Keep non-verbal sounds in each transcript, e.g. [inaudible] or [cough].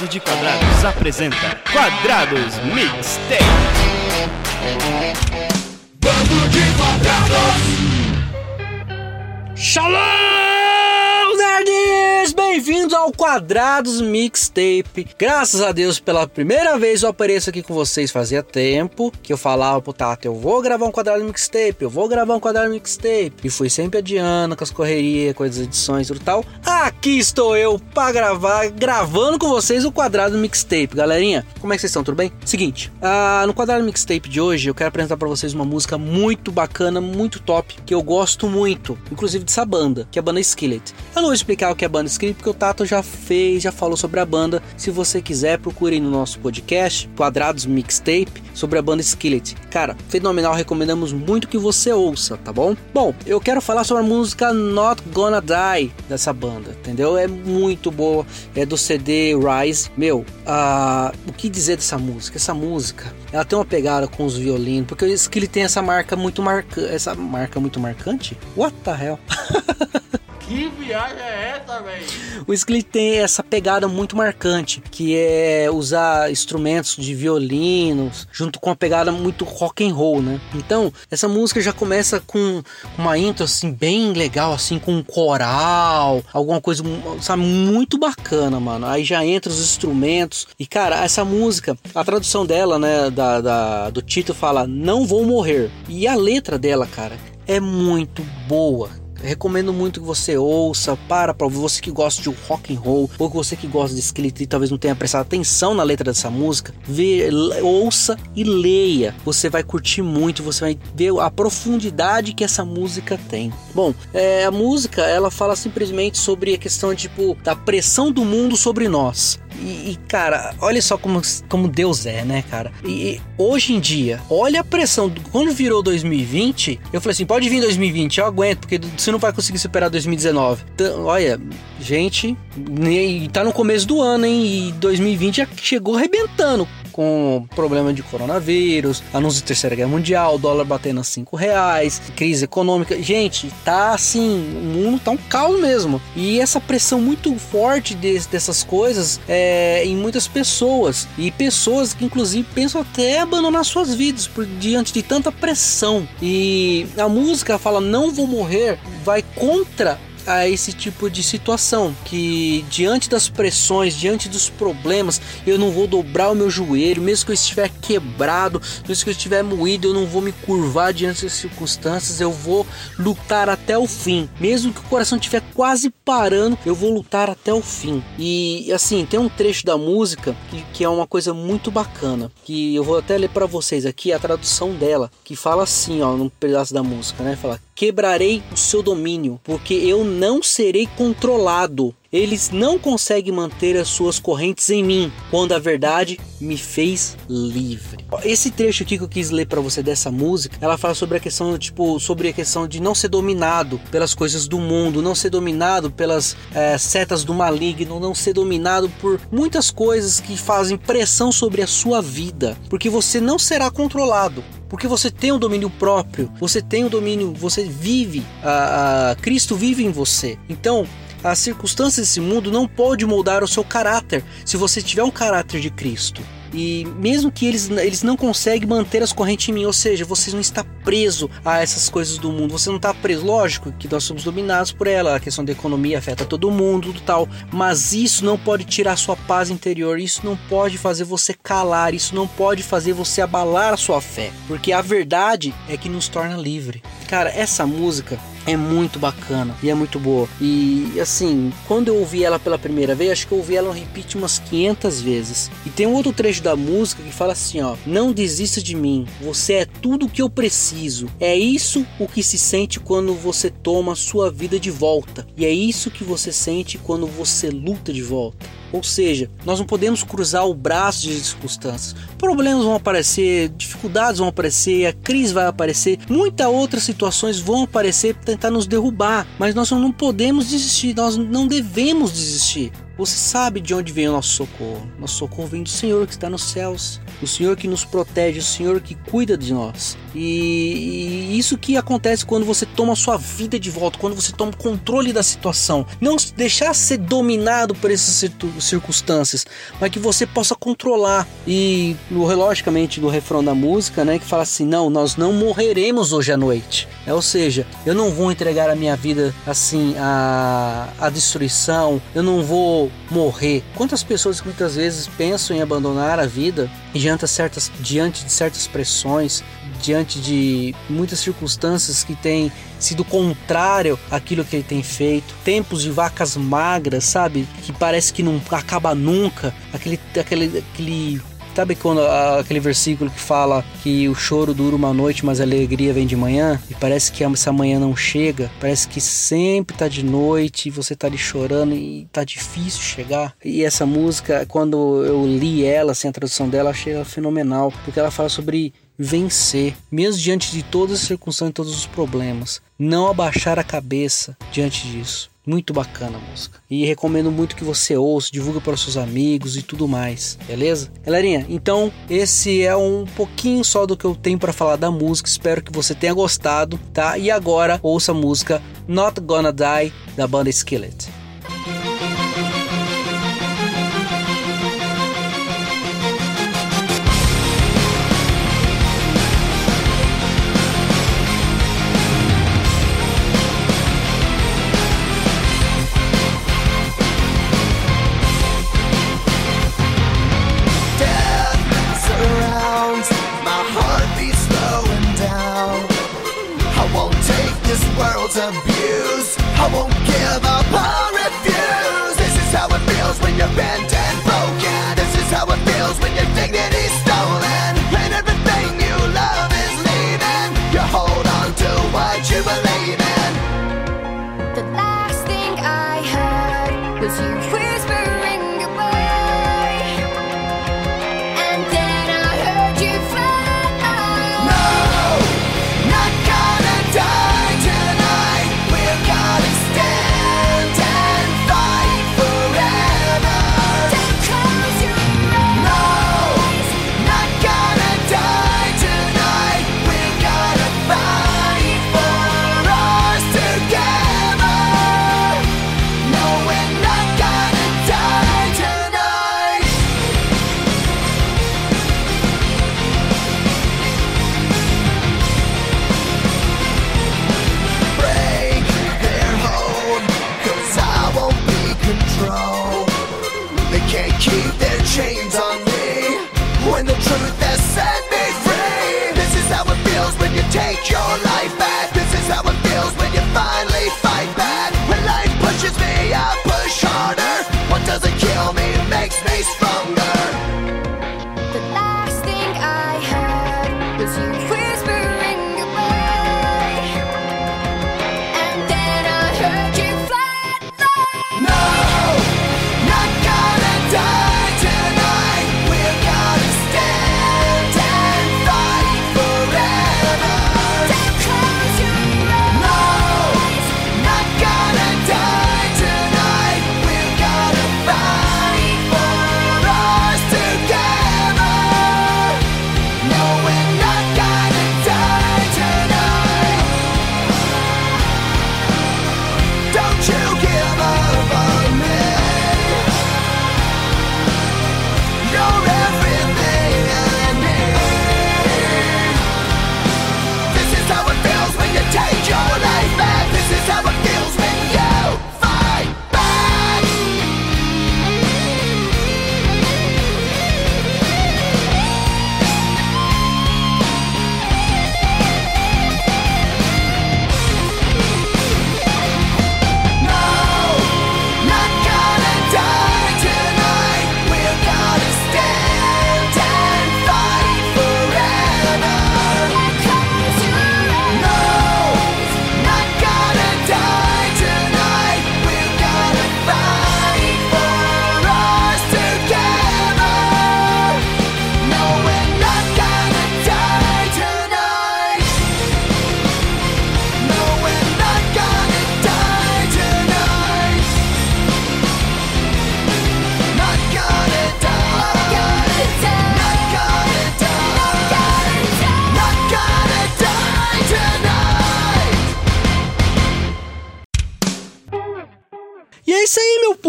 Bando de Quadrados apresenta Quadrados Mixtape. Bando de Quadrados! Shalom, nerds! Bem-vindos ao Quadrados Mixtape. Graças a Deus, pela primeira vez eu apareço aqui com vocês. Fazia tempo que eu falava pro Tato, eu vou gravar um Quadrado Mixtape, eu vou gravar um Quadrado Mixtape. E fui sempre adiando com as correrias, com as edições e tal. Aqui estou eu pra gravar, gravando com vocês o Quadrado Mixtape. Galerinha, como é que vocês estão? Tudo bem? Seguinte, ah, no Quadrado Mixtape de hoje eu quero apresentar pra vocês uma música muito bacana, muito top, que eu gosto muito, inclusive dessa banda, que é a banda Skillet. Eu não vou explicar o que é a banda Skillet, porque o Tato já fez, já falou sobre a banda. Se você quiser, procure no nosso podcast, Quadrados Mixtape, sobre a banda Skillet. Cara, fenomenal, recomendamos muito que você ouça, tá bom? Bom, eu quero falar sobre a música Not Gonna Die dessa banda, entendeu? É muito boa, é do CD Rise. Meu, ah, o que dizer dessa música? Essa música, ela tem uma pegada com os violinos, porque o Skillet tem essa marca muito marcante, essa marca muito marcante? What the hell? [laughs] Viagem é essa, velho? O Skillet tem essa pegada muito marcante, que é usar instrumentos de violinos junto com uma pegada muito rock and roll, né? Então, essa música já começa com uma intro assim bem legal, assim com um coral, alguma coisa, sabe, muito bacana, mano. Aí já entra os instrumentos e cara, essa música, a tradução dela, né, da, da do título fala "Não vou morrer" e a letra dela, cara, é muito boa. Recomendo muito que você ouça, para para você que gosta de rock and roll, ou você que gosta de Skillet e talvez não tenha prestado atenção na letra dessa música, vê, ouça e leia. Você vai curtir muito, você vai ver a profundidade que essa música tem. Bom, é, a música ela fala simplesmente sobre a questão tipo da pressão do mundo sobre nós. E, e, cara, olha só como, como Deus é, né, cara? E, e, hoje em dia, olha a pressão. Quando virou 2020, eu falei assim: pode vir 2020, eu aguento, porque você não vai conseguir superar 2019. Então, olha, gente, tá no começo do ano, hein? E 2020 já chegou arrebentando com problema de coronavírus, anúncio de terceira guerra mundial, dólar batendo a 5 reais, crise econômica. Gente, tá assim, o mundo tá um caos mesmo. E essa pressão muito forte de, dessas coisas é, em muitas pessoas. E pessoas que inclusive pensam até abandonar suas vidas por diante de tanta pressão. E a música fala não vou morrer, vai contra a esse tipo de situação que diante das pressões, diante dos problemas, eu não vou dobrar o meu joelho, mesmo que eu estiver quebrado, mesmo que eu estiver moído, eu não vou me curvar diante das circunstâncias, eu vou lutar até o fim, mesmo que o coração estiver quase parando, eu vou lutar até o fim. E assim, tem um trecho da música que, que é uma coisa muito bacana, que eu vou até ler para vocês aqui a tradução dela, que fala assim, ó, num pedaço da música, né? Fala: "Quebrarei o seu domínio, porque eu não serei controlado. Eles não conseguem manter as suas correntes em mim, quando a verdade me fez livre. Esse trecho aqui que eu quis ler para você dessa música, ela fala sobre a questão tipo sobre a questão de não ser dominado pelas coisas do mundo, não ser dominado pelas é, setas do maligno, não ser dominado por muitas coisas que fazem pressão sobre a sua vida, porque você não será controlado porque você tem um domínio próprio, você tem um domínio, você vive, a, a, Cristo vive em você. Então, as circunstâncias desse mundo não pode moldar o seu caráter se você tiver um caráter de Cristo. E mesmo que eles, eles não conseguem manter as correntes em mim, ou seja, você não está preso a essas coisas do mundo, você não está preso. Lógico que nós somos dominados por ela, a questão da economia afeta todo mundo, tudo tal, mas isso não pode tirar sua paz interior, isso não pode fazer você calar, isso não pode fazer você abalar a sua fé, porque a verdade é que nos torna livre. Cara, essa música é muito bacana e é muito boa. E assim, quando eu ouvi ela pela primeira vez, acho que eu ouvi ela no repeat umas 500 vezes. E tem um outro trecho da música que fala assim, ó: "Não desista de mim. Você é tudo o que eu preciso. É isso o que se sente quando você toma sua vida de volta. E é isso que você sente quando você luta de volta." Ou seja, nós não podemos cruzar o braço de circunstâncias. Problemas vão aparecer, dificuldades vão aparecer, a crise vai aparecer, muitas outras situações vão aparecer para tentar nos derrubar, mas nós não podemos desistir, nós não devemos desistir. Você sabe de onde vem o nosso socorro. Nosso socorro vem do Senhor que está nos céus. O Senhor que nos protege, o Senhor que cuida de nós. E, e isso que acontece quando você toma sua vida de volta, quando você toma o controle da situação. Não deixar ser dominado por essas circunstâncias, mas que você possa controlar. E logicamente do refrão da música, né, que fala assim: "Não, nós não morreremos hoje à noite". É, ou seja, eu não vou entregar a minha vida assim a, a destruição, eu não vou morrer. Quantas pessoas que muitas vezes pensam em abandonar a vida diante, certas, diante de certas pressões, diante de muitas circunstâncias que têm sido contrário àquilo que ele tem feito, tempos de vacas magras, sabe? Que parece que não acaba nunca, aquele, aquele, aquele Sabe quando aquele versículo que fala que o choro dura uma noite, mas a alegria vem de manhã? E parece que essa manhã não chega, parece que sempre tá de noite e você tá ali chorando e tá difícil chegar. E essa música, quando eu li ela, assim, a tradução dela, achei ela fenomenal, porque ela fala sobre vencer, mesmo diante de todas as circunstâncias e todos os problemas. Não abaixar a cabeça diante disso. Muito bacana a música. E recomendo muito que você ouça, divulgue para os seus amigos e tudo mais, beleza? Galerinha, então esse é um pouquinho só do que eu tenho para falar da música. Espero que você tenha gostado, tá? E agora ouça a música Not Gonna Die da banda Skillet. world's abused. I won't give up, I refuse. This is how it feels when you're bent and broken. This is how it feels when your dignity's stolen. And everything you love is leaving. You hold on to what you believe. control. They can't keep their chains on me when the truth has set me free. This is how it feels when you take your life back. This is how it feels when you finally fight back. When life pushes me, I push harder. What doesn't kill me makes me stronger.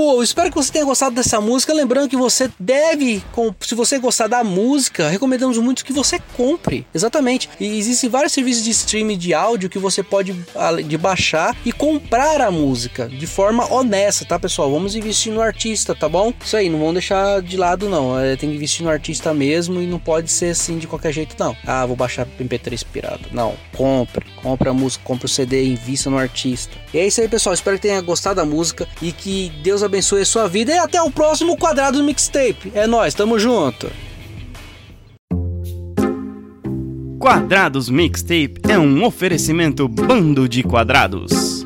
Povo. Espero que você tenha gostado dessa música. Lembrando que você deve, se você gostar da música, recomendamos muito que você compre. Exatamente. E existem vários serviços de streaming de áudio que você pode de baixar e comprar a música de forma honesta, tá, pessoal? Vamos investir no artista, tá bom? Isso aí, não vamos deixar de lado, não. É, tem que investir no artista mesmo e não pode ser assim de qualquer jeito, não. Ah, vou baixar MP3 pirata. Não, compre. Compre a música, compre o CD, invista no artista. E é isso aí, pessoal. Espero que tenha gostado da música e que Deus abençoe a sua vida. E até o próximo quadrado do mixtape. É nós, tamo junto. Quadrados Mixtape é um oferecimento. Bando de quadrados.